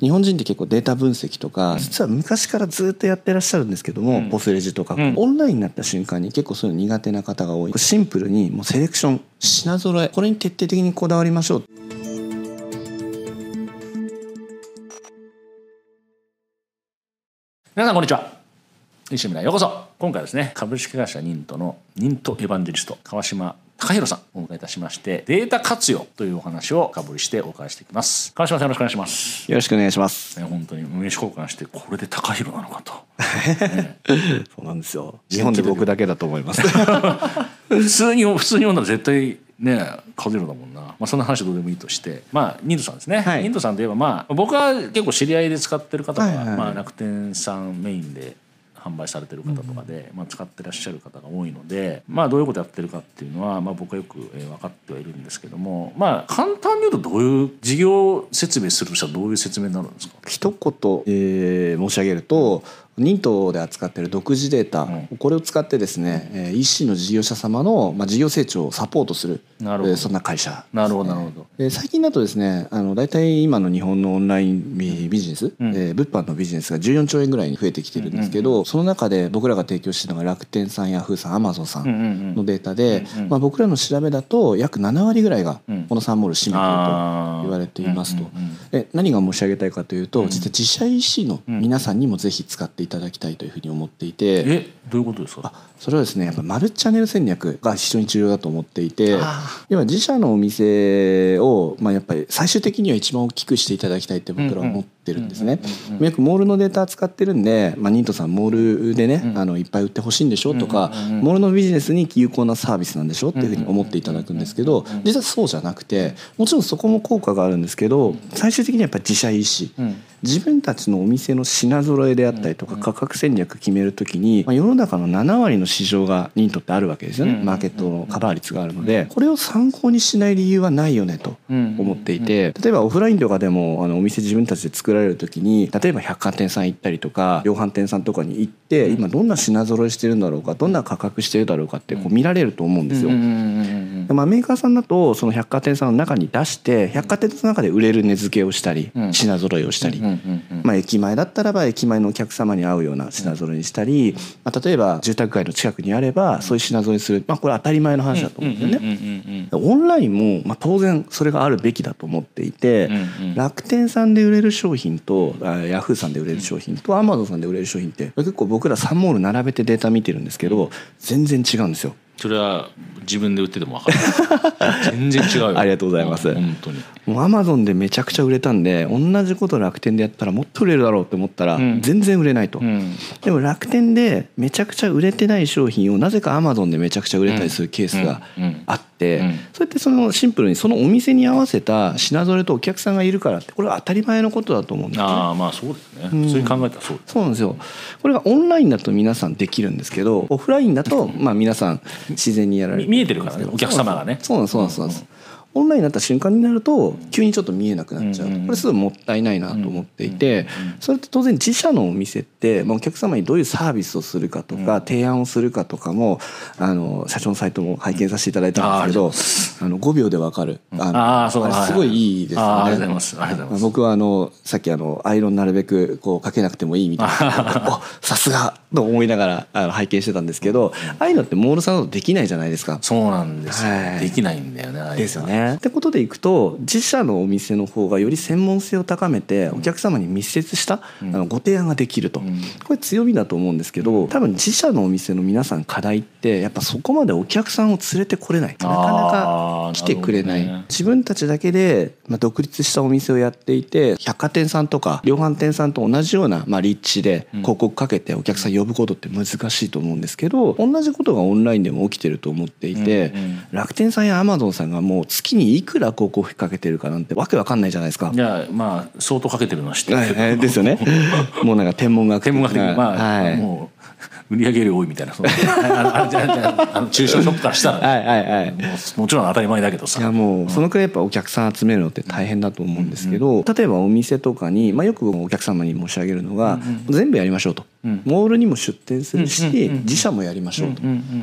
日本人って結構データ分析とか、実は昔からずっとやってらっしゃるんですけども、ポスレジとか、オンラインになった瞬間に結構そういうの苦手な方が多い。シンプルにもうセレクション品揃えこれに徹底的にこだわりましょう。皆さんこんにちは。西村へようこそ。今回はですね株式会社ニントのニントエヴァンジェリスト川島高弘さんをお迎えいたしましてデータ活用というお話を深掘りしてお伺いしていきます。川島さんよろしくお願いします。よろしくお願いします。ね本当に名刺交換してこれで高弘なのかと、そうなんですよ。日本で僕だけだと思います。普通に普通に読んだら絶対ねカゼロだもんな、まあ、そんな話どうでもいいとして。まあニントさんですね、はい。ニントさんといえばまあ僕は結構知り合いで使ってる方が、まあ、楽天さんメインで販売されてる方とかで、まあ、使ってらっしゃる方が多いので、まあ、どういうことやってるかっていうのは、まあ、僕はよく、えー分かってはいるんですけどもまあ簡単に言うとどういう事業説明するとしたらどういう説明になるんですか？一言、えー申し上げるとニントで扱っている独自データ、うん。これを使ってですね、えー EC の事業者様の、まあ、事業成長をサポートするなるほど。えーそんな会社なるほどなるほど。えー最近だとですねあの大体今の日本のオンラインビビジネス、ん。えー物販のビジネスが14兆円ぐらいに増えてきてるんですけど、その中で僕らが提供してるのが楽天さんヤフーさんアマゾンさうんうんうんん。のデータで、うんうんまあ、僕らの調べだと約7割ぐらいがうん。この3モール占めていると言われていますと。うんうんうん。で何が申し上げたいかというと、実は自社 EC の皆さんにもぜひ使っていただきたいというふうに思っていて。えどういうことですか？あそれはですねやっぱマルチチャンネル戦略が非常に重要だと思っていて。あ要は自社のお店を、まあ、やっぱり最終的には一番大きくしていただきたいって僕らは思ってるんですね。うんうんうん。よくモールのデータ使ってるんで、まあ、ニントさんモールでね、あのいっぱい売ってほしいんでしょとか、モールのビジネスに有効なサービスなんでしょっていうふうに思っていただくんですけど実はそうじゃなくてもちろんそこも効果があるんですけど最終的にはやっぱり自社 EC、うん。自分たちのお店の品揃えであったりとか価格戦略決めるときに、まあ、世の中の7割の市場がニントってあるわけですよね、うんマーケットのカバー率があるのでこれを参考にしない理由はないよねと思っていて例えばオフラインとかでもあのお店自分たちで作られるときに例えば百貨店さん行ったりとか量販店さんとかに行って今どんな品揃えしてるんだろうかどんな価格してるだろうかってこう見られると思うんですよ。まあ、メーカーさんだとその百貨店さんの中に出して百貨店の中で売れる値付けをしたりうん。品揃えをしたり。まあ、駅前だったらば駅前のお客様に合うような品揃えにしたり、まあ、例えば住宅街の近くにあればそういう品揃えにする、まあ、これ当たり前の話だと思うんですよね。オンラインも、まあ、当然それがあるべきだと思っていて、楽天さんで売れる商品とあヤフーさんで売れる商品とアマゾンさんで売れる商品って結構僕ら3モール並べてデータ見てるんですけど全然違うんですよ。それは自分で売ってても分かる。全然違うよ。ありがとうございます。ん本当に。もうアマゾンでめちゃくちゃ売れたんで同じこと楽天でやったらもっと売れるだろうって思ったらん。全然売れないと。うん。でも楽天でめちゃくちゃ売れてない商品をなぜかアマゾンでめちゃくちゃ売れたりするケースがうん。うん。あって、うん。そうやってそのシンプルにそのお店に合わせた品揃えとお客さんがいるからってこれは当たり前のことだと思うんですよね。ああまあそうですね。普通に考えたらそうですそうなんですよ。これがオンラインだと皆さんできるんですけどオフラインだとまあ皆さん自然にやられる。み見えてるからね。お客様がね。そうなんですそうなんですそうなんですオンラインになった瞬間になると急にちょっと見えなくなっちゃうこれすごいもったいないなと思っていてそれって当然自社のお店ってまあお客様にどういうサービスをするかとか提案をするかとかもあの社長のサイトも拝見させていただいたんですけどあの5秒でわかる。あのあーそうれすごいいいですよね。ありがとうございます。僕はあのさっきあのアイロンなるべくこうかけなくてもいいみたいな。あさすがと思いながらあの拝見してたんですけどああいうのってモールさんだとできないじゃないですか。そうなんですよ。はい。できないんだよねですよね。ってことでいくと自社のお店の方がより専門性を高めてお客様に密接したあのご提案ができると、ん。これ強みだと思うんですけど多分自社のお店の皆さん課題ってやっぱそこまでお客さんを連れてこれないなかなか来てくれない、ね自分たちだけで、まあ、独立したお店をやっていて百貨店さんとか量販店さんと同じような、まあ、立地で広告かけてお客さん呼ぶことって難しいと思うんですけど同じことがオンラインでも起きてると思っていて、楽天さんやアマゾンさんがもう月にいくら広告費かけてるかなんてわけわかんないじゃないですか。いやまあ相当かけてるのは知ってはいるけどはいですよね。もうなんか天文学天文学的にまあ、はい、もう売り上げ量多いみたいなその あじゃあの中小ショップからしたら、ね、はいはいはい。ももちろん当たり前だけどさ。いやもうそのくらいやっぱお客さん集めるのって大変だと思うんですけど、例えばお店とかに、まあ、よくお客様に申し上げるのが、全部やりましょうと、モールにも出店するし、自社もやりましょうと、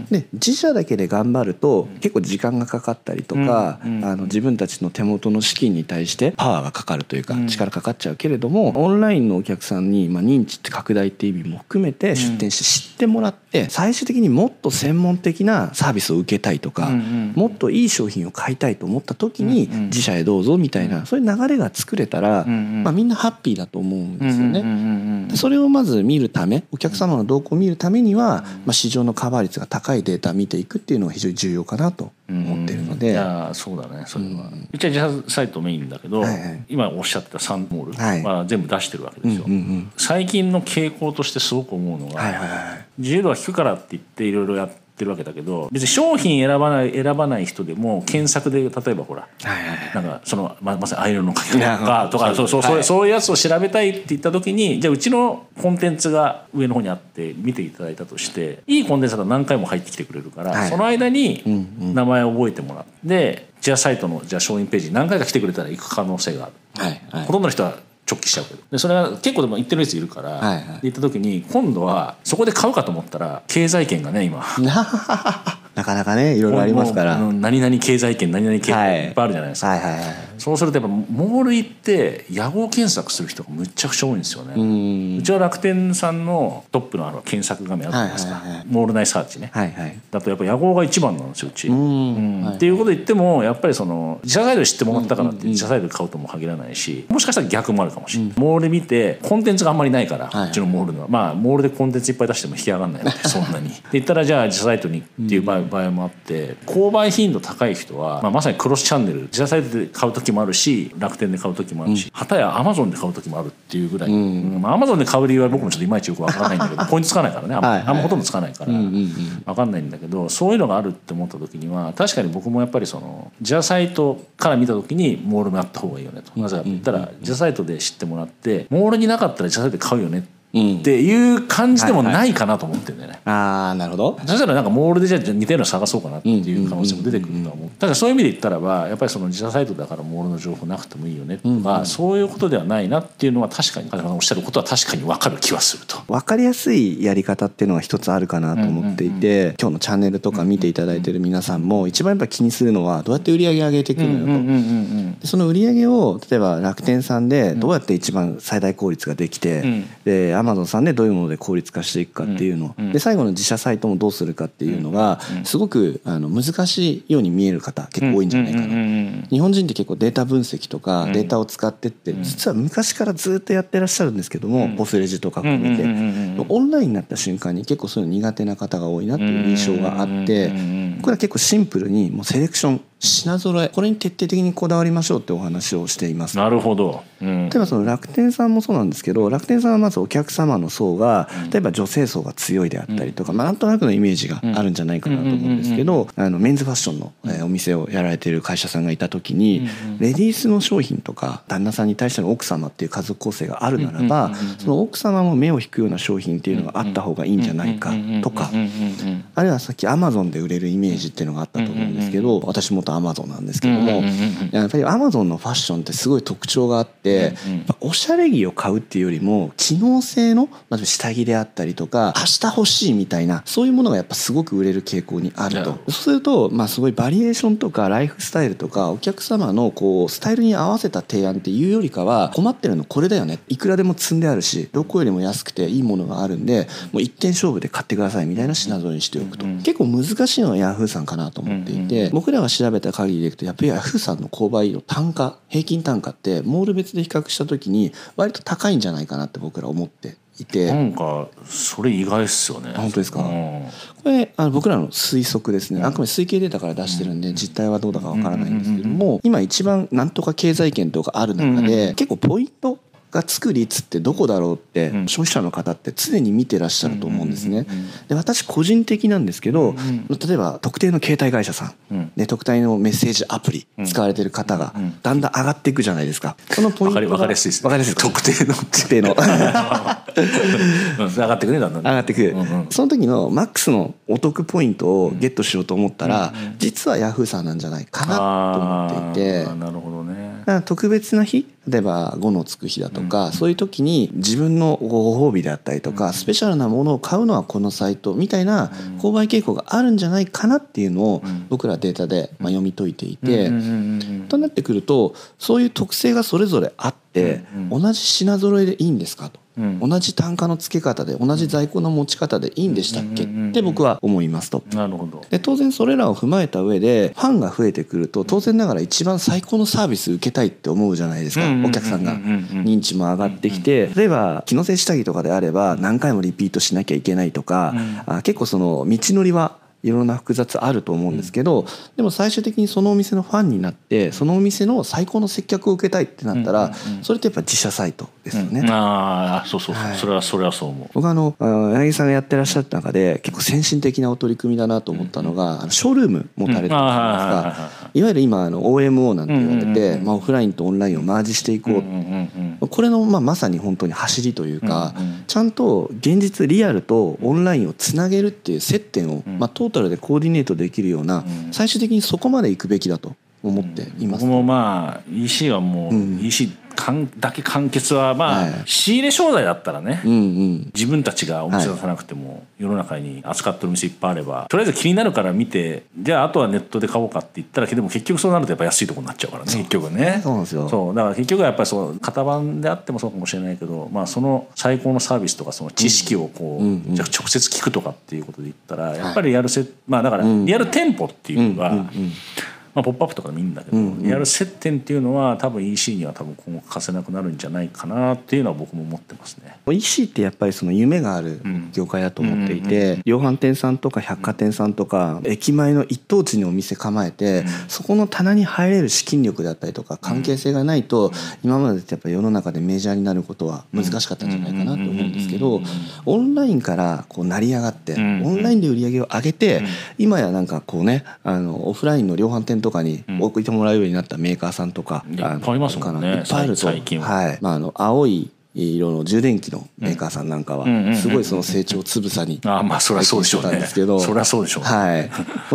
で自社だけで頑張ると結構時間がかかったりとか、あの自分たちの手元の資金に対してパワーがかかるというか、力かかっちゃうけれどもオンラインのお客さんに、まあ、認知って拡大っていう意味も含めて出店して知ってもらって最終的にもっと専門的なサービスを受けたいとか、もっといい商品を買いたいと思った時に自社へどうぞみたいな、そういう流れが作れたら、まあ、みんなハッピーだと思うんですよね。それをまず見るためお客様の動向を見るためには、まあ、市場のカバー率が高いデータを見ていくっていうのが非常に重要かなと思ってるので。いやそうだねそれは、うちは自社サイトメインだけど、はいはい、今おっしゃった3モールは全部出してるわけですよ、うんうんうん、最近の傾向としてすごく思うのが、はいはいはい、自由度が低くからって言っていろいろやってってるわけだけど別に商品選ばない選ばない人でも検索で例えばほら、なんかそのままさにアイロンのかけ方とかそうそうそうそういうやつを調べたいって言った時にじゃあうちのコンテンツが上の方にあって見ていただいたとしていいコンテンツだと何回も入ってきてくれるから、その間に名前を覚えてもらってじゃあサイトのじゃあ商品ページに何回か来てくれたら行く可能性がある。はいはい、ほとんどの人は直帰しちゃうけど。でそれは結構でも一定の率いるから、はいはい、行った時に今度はそこで買うかと思ったら経済圏がね今。なかなかねいろいろありますから。何々経済圏何々経済い。っぱいあるじゃないですか、はいはいはいはい、そうするとやっぱモール行って屋号検索する人がむちゃくちゃ多いんですよね。うちは楽天さんのトップのあの検索画面あるじゃないですか、はいはいはい、モール内サーチね、はいはい、だとやっぱ屋号が一番なんですようち、うん。はい、っていうこと言ってもやっぱりその自社サイトで知ってもらったからって自社サイトで買うとも限らないしもしかしたら逆もあるかもしれない、うん、モール見てコンテンツがあんまりないから、はい、うちのモールの。はまあモールでコンテンツいっぱい出しても引き上がらないので そんなに。って言ったらじゃあ自社サイトにっていう場合,、もあって購買頻度高い人は、まあ、まさにクロスチャンネル自社サイトで買う時もあるし楽天で買う時もあるし、はたやアマゾンで買う時もあるっていうぐらい、うん。まあ、アマゾンで買う理由は僕もちょっといまいちよくわからないんだけどポイントつかないからねあんま,、はい。はい、ほとんどつかないから。わかんないんだけどそういうのがあるって思った時には確かに僕もやっぱりその自社サイトから見た時にモールもあった方がいいよねと。なぜかって言ったら自社サイトで知ってもらってモールになかったら自社サイトで買うよねってっていう感じでもないかなと思ってるんだよね。ああなるほど。そしたらなんかモールでじゃあ似たような探そうかなっていう可能性も出てくるとは思う。だからそういう意味で言ったらばやっぱりその自社サイトだからモールの情報なくてもいいよねとか、そういうことではないなっていうのは確かに風間さんおっしゃることは確かに分かる気はすると。分かりやすいやり方っていうのは一つあるかなと思っていて、今日のチャンネルとか見ていただいてる皆さんも一番やっぱ気にするのはどうやって売り上げ上げていくのよと。その売り上げを例えば楽天さんでどうやって一番最大効率ができて、でアマゾンさんでどういうもので効率化していくかっていうの、で最後の自社サイトもどうするかっていうのがすごくあの難しいように見える方結構多いんじゃないかな、日本人って結構データ分析とかデータを使ってって実は昔からずっとやってらっしゃるんですけども、ポスレジとか含めて、オンラインになった瞬間に結構そういうの苦手な方が多いなっていう印象があって、これは結構シンプルにもうセレクション品揃えこれに徹底的にこだわりましょうってお話をしています。なるほど、うん、例えばその楽天さんもそうなんですけど楽天さんはまずお客様の層が例えば女性層が強いであったりとか、まあ、なんとなくのイメージがあるんじゃないかなと思うんですけどあのメンズファッションの、えお店をやられている会社さんがいた時にレディースの商品とか旦那さんに対しての奥様っていう家族構成があるならばその奥様も目を引くような商品っていうのがあった方がいいんじゃないかとかあるいはさっきアマゾンで売れるイメージっていうのがあったと思うんですけど私元アマゾンなんですけどども、やっぱりアマゾンのファッションってすごい特徴があって、おしゃれ着を買うっていうよりも機能性の下着であったりとか明日欲しいみたいなそういうものがやっぱすごく売れる傾向にあると。そうするとまあすごいバリエーションとかライフスタイルとかお客様のこうスタイルに合わせた提案っていうよりかは困ってるのこれだよね。いくらでも積んであるしどこよりも安くていいものがあるんでもう一点勝負で買ってくださいみたいな品揃えにしておくと。結構難しいのはヤフーさんかなと思っていて僕らが調べた限りでいくとやっぱりヤフーさんの購買の単価平均単価ってモール別で比較した時に割と高いんじゃないかなって僕ら思っていて。なんかそれ意外っすよね。本当ですか、うん、これあの僕らの推測ですね。あくまで推計データから出してるんで実態はどうだかわからないんですけども今一番なんとか経済圏とかある中で結構ポイントがつく率ってどこだろうって消費者の方って常に見てらっしゃると思うんですね。で私個人的なんですけど、例えば特定の携帯会社さん、で特定のメッセージアプリ使われてる方がだんだん上がっていくじゃないですか。そのポイントが分かりやすいです、ね。分かりやすい特定の特定の上がってくねだんだん。上がってく。その時のマックスのお得ポイントをゲットしようと思ったら、実はヤフーさんなんじゃないかなと思っていて。なるほどね。特別な日例えば5のつく日だとか、そういう時に自分のご褒美であったりとか、スペシャルなものを買うのはこのサイトみたいな購買傾向があるんじゃないかなっていうのを僕らデータでまあ読み解いていて、となってくるとそういう特性がそれぞれあって同じ品揃えでいいんですかと。同じ単価の付け方で同じ在庫の持ち方でいいんでしたっけって僕は思いますと。なるほど。で当然それらを踏まえた上でファンが増えてくると当然ながら一番最高のサービス受けたいって思うじゃないですかお客さんが認知も上がってきて例えば機能性下着とかであれば何回もリピートしなきゃいけないとか結構その道のりはいろんな複雑あると思うんですけど、でも最終的にそのお店のファンになってそのお店の最高の接客を受けたいってなったら、それってやっぱ自社サイトですよね。うん、ああそうそうはい、それはそれはそう思う。僕あの柳さんがやってらっしゃった中で結構先進的なお取り組みだなと思ったのが、うん、ショールーム持たれてるじゃないですか、いわゆる今あの OMO なんて言われて、まあ、オフラインとオンラインをマージしていこう,、これのまあまさに本当に走りというか、ちゃんと現実リアルとオンラインをつなげるっていう接点を、まあ、トータルでコーディネートできるような、最終的にそこまで行くべきだと思っています、僕もまあ EC はもう EC だけ完結はまあ、仕入れ商材だったらね、自分たちがお店出さなくても世の中に扱ってる店いっぱいあればとりあえず気になるから見てじゃああとはネットで買おうかって言ったらでも結局そうなるとやっぱ安いとこになっちゃうからね結局ね。そうなんですよ。そう。だから結局はやっぱりそう型番であってもそうかもしれないけど、まあ、その最高のサービスとかその知識をこう、じゃ直接聞くとかっていうことで言ったらやっぱりやるせ、まあだからリアル店舗っていうのが、まあ、ポップアップとかでもいいんだけど、うんうん、やる接点っていうのは多分 EC には多分今後欠かせなくなるんじゃないかなっていうのは僕も思ってますね。EC ってやっぱりその夢がある業界だと思っていて、量販店さんとか百貨店さんとか、駅前の一等地にお店構えて、そこの棚に入れる資金力だったりとか関係性がないと、今までってやっぱ世の中でメジャーになることは難しかったんじゃないかなと思うんですけど、オンラインからこう成り上がって、オンラインで売り上げを上げて、今やなんかこうねあのオフラインの量販店とかに置いてもらうようになったメーカーさんとか、いっぱいありますもんね。いっぱいあると。は。い。まあ、あの青い色の充電器のメーカーさんなんかはすごいその成長つぶさにあまあそりゃそうでしょうね。そりゃそうでしょうはい。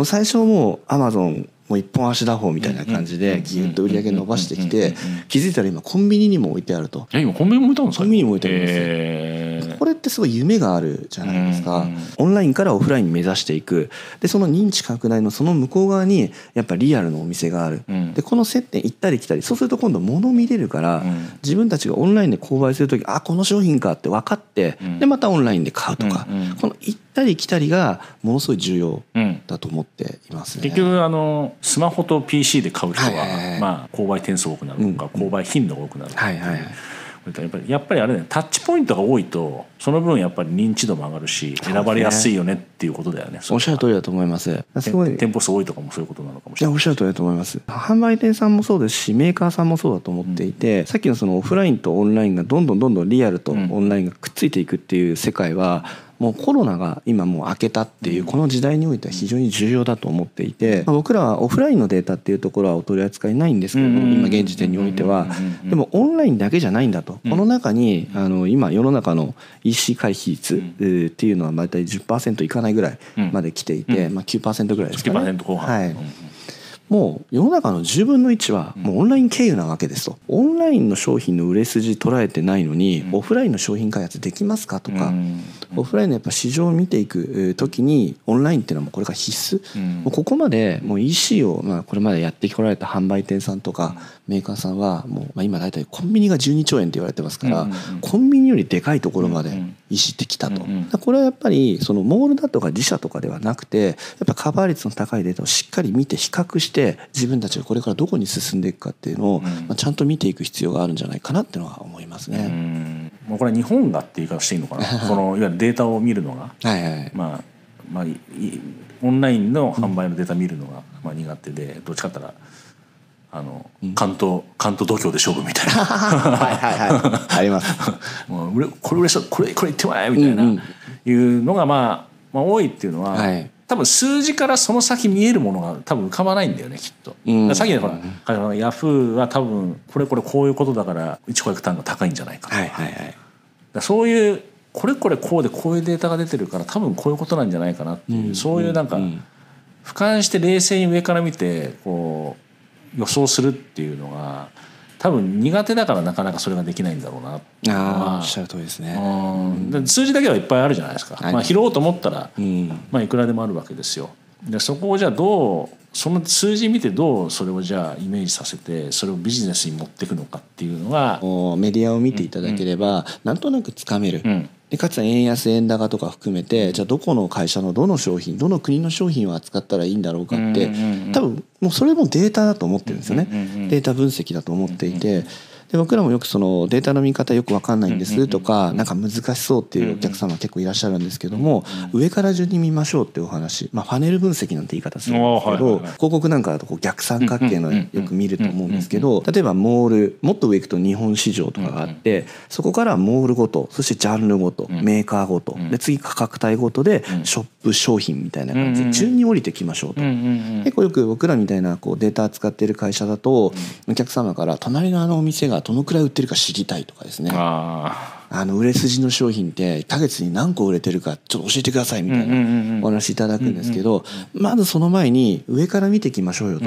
最初もうアマゾンもう一本足打法みたいな感じでギュッと売り上げ伸ばしてきて気づいたら今コンビニにも置いてあると。え今コンビニも置いてあるんですか？コンビニにも置いてあるんです。これってすごい夢があるじゃないですか。オンラインからオフラインに目指していく。でその認知拡大のその向こう側にやっぱリアルのお店がある。でこの接点行ったり来たりそうすると今度物見れるから自分たちがオンラインで購買する時あこの商品かって分かってでまたオンラインで買うとか。この行ったり来たりがものすごい重要だと思っていますね。結局あのスマホと PC で買う人は、まあ、購買点数多くなるとか、購買頻度が多くなるとか、はいはいやっぱりやっぱりあれね。タッチポイントが多いとその分やっぱり認知度も上がるし選ばれやすいよねっていうことだよね。おっしゃる通りだと思います。すごい。店舗数多いとかもそういうことなのかもしれない。おっしゃる通りだと思います。販売店さんもそうですしメーカーさんもそうだと思っていて、うん、さっきのそのオフラインとオンラインがどんどんどんどんリアルとオンラインがくっついていくっていう世界は、もうコロナが今もう明けたっていうこの時代においては非常に重要だと思っていて僕らはオフラインのデータっていうところはお取り扱いないんですけれども今現時点においては。でもオンラインだけじゃないんだと。この中にあの今世の中の EC 回避率っていうのは大体10%いかないぐらいまで来ていてまあ9%ぐらいですかね。はいもう世の中の10分の1はもうオンライン経由なわけですと。オンラインの商品の売れ筋捉えてないのにオフラインの商品開発できますかとかオフラインのやっぱ市場を見ていく時にオンラインっていうのはもうこれが必須。もうここまでもう EC をまあこれまでやってこられた販売店さんとかメーカーさんはもうまあ今大体コンビニが12兆円って言われてますからコンビニよりでかいところまで EC ってきたと。これはやっぱりそのモールだとか自社とかではなくてやっぱカバー率の高いデータをしっかり見て比較してて自分たちがこれからどこに進んでいくかっていうのを、まあ、ちゃんと見ていく必要があるんじゃないかなっていうのは思いますね。もうこれ日本がって言い方していいのかな。そのいわゆるデータを見るのが、はい。はい、まあまあオンラインの販売のデータ見るのが、まあ、苦手でどっちかったらあの関東関東度胸で勝負みたいな。はいはいはい。あります。もうこれ嬉しそうこれこれ言ってもらえみたいな、いうのが、まあ、まあ多いっていうのは、はい、多分数字からその先見えるものが多分浮かばないんだよねきっと。うん、さっきのほら、うん、ヤフーは多分これこれこういうことだから1個約単が高いんじゃないかとか,、はいはいはい、そういうこれこれこうでこういうデータが出てるから多分こういうことなんじゃないかなっていう、うん、そういうなんか、俯瞰して冷静に上から見てこう予想するっていうのが多分苦手だからなかなかそれができないんだろうな。あおっしゃる通りですね、うん、数字だけはいっぱいあるじゃないですか、まあ、拾おうと思ったら、うん、まあ、いくらでもあるわけですよ。でそこをじゃあどうその数字見てどうそれをじゃあイメージさせてそれをビジネスに持っていくのかっていうのがメディアを見ていただければ、うん、なんとなくつかめる、うん、でかつ円安円高とか含めてじゃあどこの会社のどの商品どの国の商品を扱ったらいいんだろうかって多分もうそれもデータだと思ってるんですよね。データ分析だと思っていて。で僕らもよくそのデータの見方よく分かんないんですとかなんか難しそうっていうお客様結構いらっしゃるんですけども上から順に見ましょうっていうお話まあファネル分析なんて言い方するんですけど広告なんかだとこう逆三角形のよく見ると思うんですけど例えばモールもっと上行くと日本市場とかがあってそこからモールごとそしてジャンルごとメーカーごとで次価格帯ごとでショップ商品みたいな感じで順に降りてきましょうと結構よく僕らみたいなこうデータ扱ってる会社だとお客様から隣のあのお店がどのくらい売ってるか知りたいとかですね。あの売れ筋の商品って1ヶ月に何個売れてるかちょっと教えてくださいみたいなお話いただくんですけどまずその前に上から見ていきましょうよと。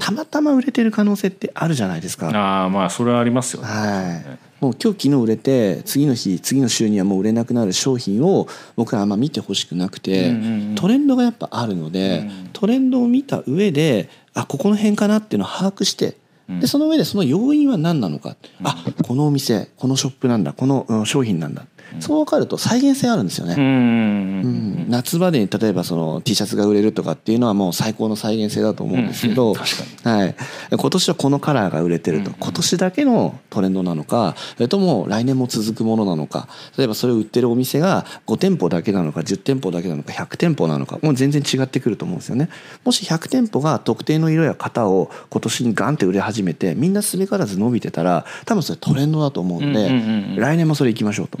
たまたま売れてる可能性ってあるじゃないですか。ああまあそれはありますよね、はい。もう今日昨日売れて次の日次の週にはもう売れなくなる商品を僕らあんま見てほしくなくて、トレンドがやっぱあるので、トレンドを見た上であここの辺かなっていうのを把握してでその上でその要因は何なのか、あこのお店このショップなんだこの商品なんだ。そう分かると再現性あるんですよね。うん、夏場で例えばその T シャツが売れるとかっていうのはもう最高の再現性だと思うんですけど、はい、今年はこのカラーが売れてると。今年だけのトレンドなのかそれとも来年も続くものなのか例えばそれを売ってるお店が5店舗だけなのか10店舗だけなのか100店舗なのかもう全然違ってくると思うんですよね。もし100店舗が特定の色や型を今年にガンって売れ始めてみんなすべからず伸びてたら多分それトレンドだと思うんで来年もそれ行きましょうと。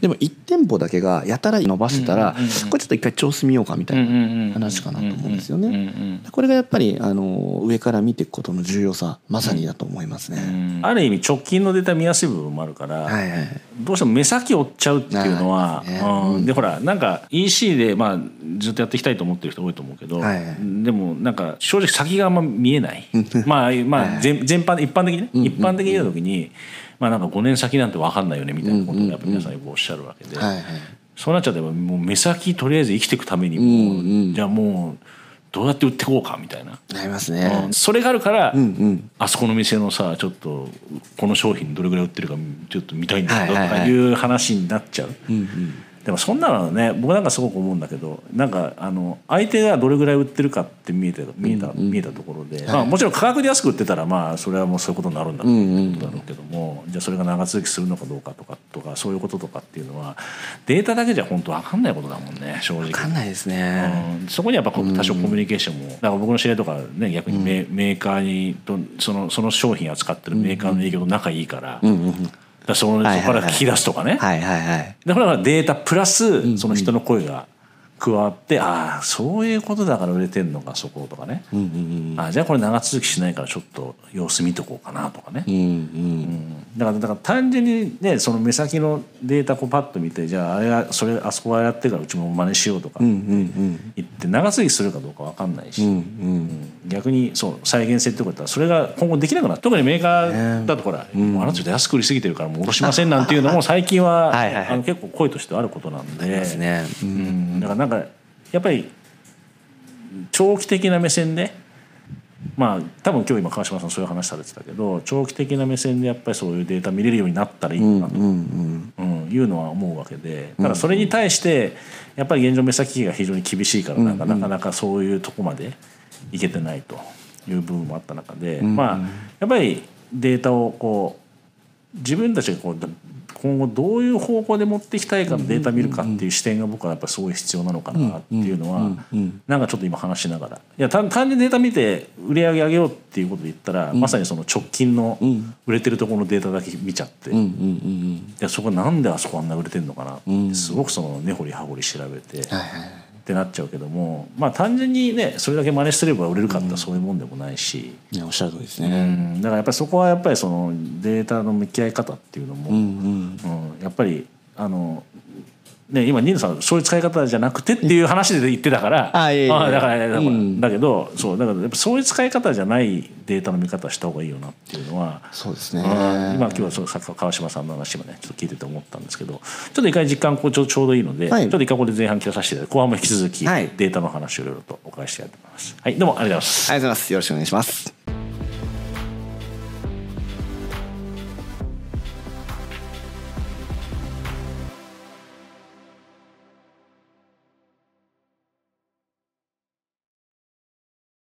でも1店舗だけがやたら伸ばしてたらこれちょっと一回調子見ようかみたいな話かなと思うんですよね。これがやっぱりあの上から見ていくことの重要さまさにだと思いますね。ある意味直近のデータ見やすい部分もあるから、はいはい、どうしても目先追っちゃうっていうのは、ね。うん、でほらなんか EC でまあずっとやっていきたいと思ってる人多いと思うけど、はいはい、でもなんか正直先があんま見えない。まあまあ全全般一般的にね、一般的に言う時に。まあなんか5年先なんて分かんないよねみたいなことをやっぱ皆さんよくおっしゃるわけで、そうなっちゃってもう目先とりあえず生きていくためにも、じゃあもうどうやって売っていこうかみたいな。なりますね、それがあるから、うんうん、あそこの店のさちょっとこの商品どれぐらい売ってるかちょっと見たいんだけどとかいう話になっちゃう。うんうんでもそんなのね僕なんかすごく思うんだけどなんかあの相手がどれぐらい売ってるかって見えて見えた、見えたところで、まあ、もちろん価格で安く売ってたらまあそれはもうそういうことになるんだろうことだろうけども、じゃあそれが長続きするのかどうかとかとかそういうこととかっていうのはデータだけじゃ本当分かんないことだもんね正直。分かんないですね、うん、そこにやっぱ多少コミュニケーションも、だから僕の知り合いとかね逆にメ,、メーカーにとそのその商品扱ってるメーカーの営業と仲いいから、うんうんだそのそこから聞き出すとかね。はいはいはい。だからデータプラスその人の声が加わってああそういうことだから売れてんのかそことかね、うんうんうん、あじゃあこれ長続きしないからちょっと様子見とこうかなとかね、うんうんうん、だからだから単純にねその目先のデータこうパッと見てじゃああれがそれあそこはやってからうちも真似しようとか言って長続きするかどうか分かんないし、うんうん。うん逆にそう再現性ってことはそれが今後できなくなる。特にメーカーだとほら、えー、もうあなた安く売りすぎてるからもう下ろしませんなんていうのも最近ははい、あの結構声としてあることなんで、ね。うん、だからなんかやっぱり長期的な目線でまあ多分今日今川島さんそういう話されてたけど長期的な目線でやっぱりそういうデータ見れるようになったらいいなと、うんいうのは思うわけで。ただそれに対してやっぱり現状目先が非常に厳しいからなんかなかなかそういうとこまでいけてないという部分もあった中で、まあやっぱりデータをこ自分たちがこう今後どういう方向で持っていきたいかのデータ見るかっていう視点が僕はやっぱりすごい必要なのかなっていうのはなんかちょっと今話しながら。いや単純にデータ見て売り上げ上げようっていうことで言ったらまさにその直近の売れてるところのデータだけ見ちゃって。いやそこなんであそこあんな売れてんのかなってすごくその根掘り葉掘り調べて。ってなっちゃうけどもまあ単純にねそれだけ真似すれば売れるかってそういうもんでもないし、いやおっしゃる通りですね、だからやっぱりそこはやっぱりそのデータの向き合い方っていうのも、うん。やっぱりあのね、今ニーナさんそういう使い方じゃなくてっていう話で言ってたからあいあだからだから、うん、だけどそうだからやっぱそういう使い方じゃないデータの見方した方がいいよなっていうのはそうですね今今日はそう川島さんの話もねちょっと聞いてて思ったんですけどちょっと一回実感こうちょちょうどいいので、はい、ちょっと一回これ前半聞かさせていただいて後半も引き続きデータの話をいろいろとお伺いしたいと思います。はい、どうもありがとうございます。ありがとうございます。よろしくお願いします。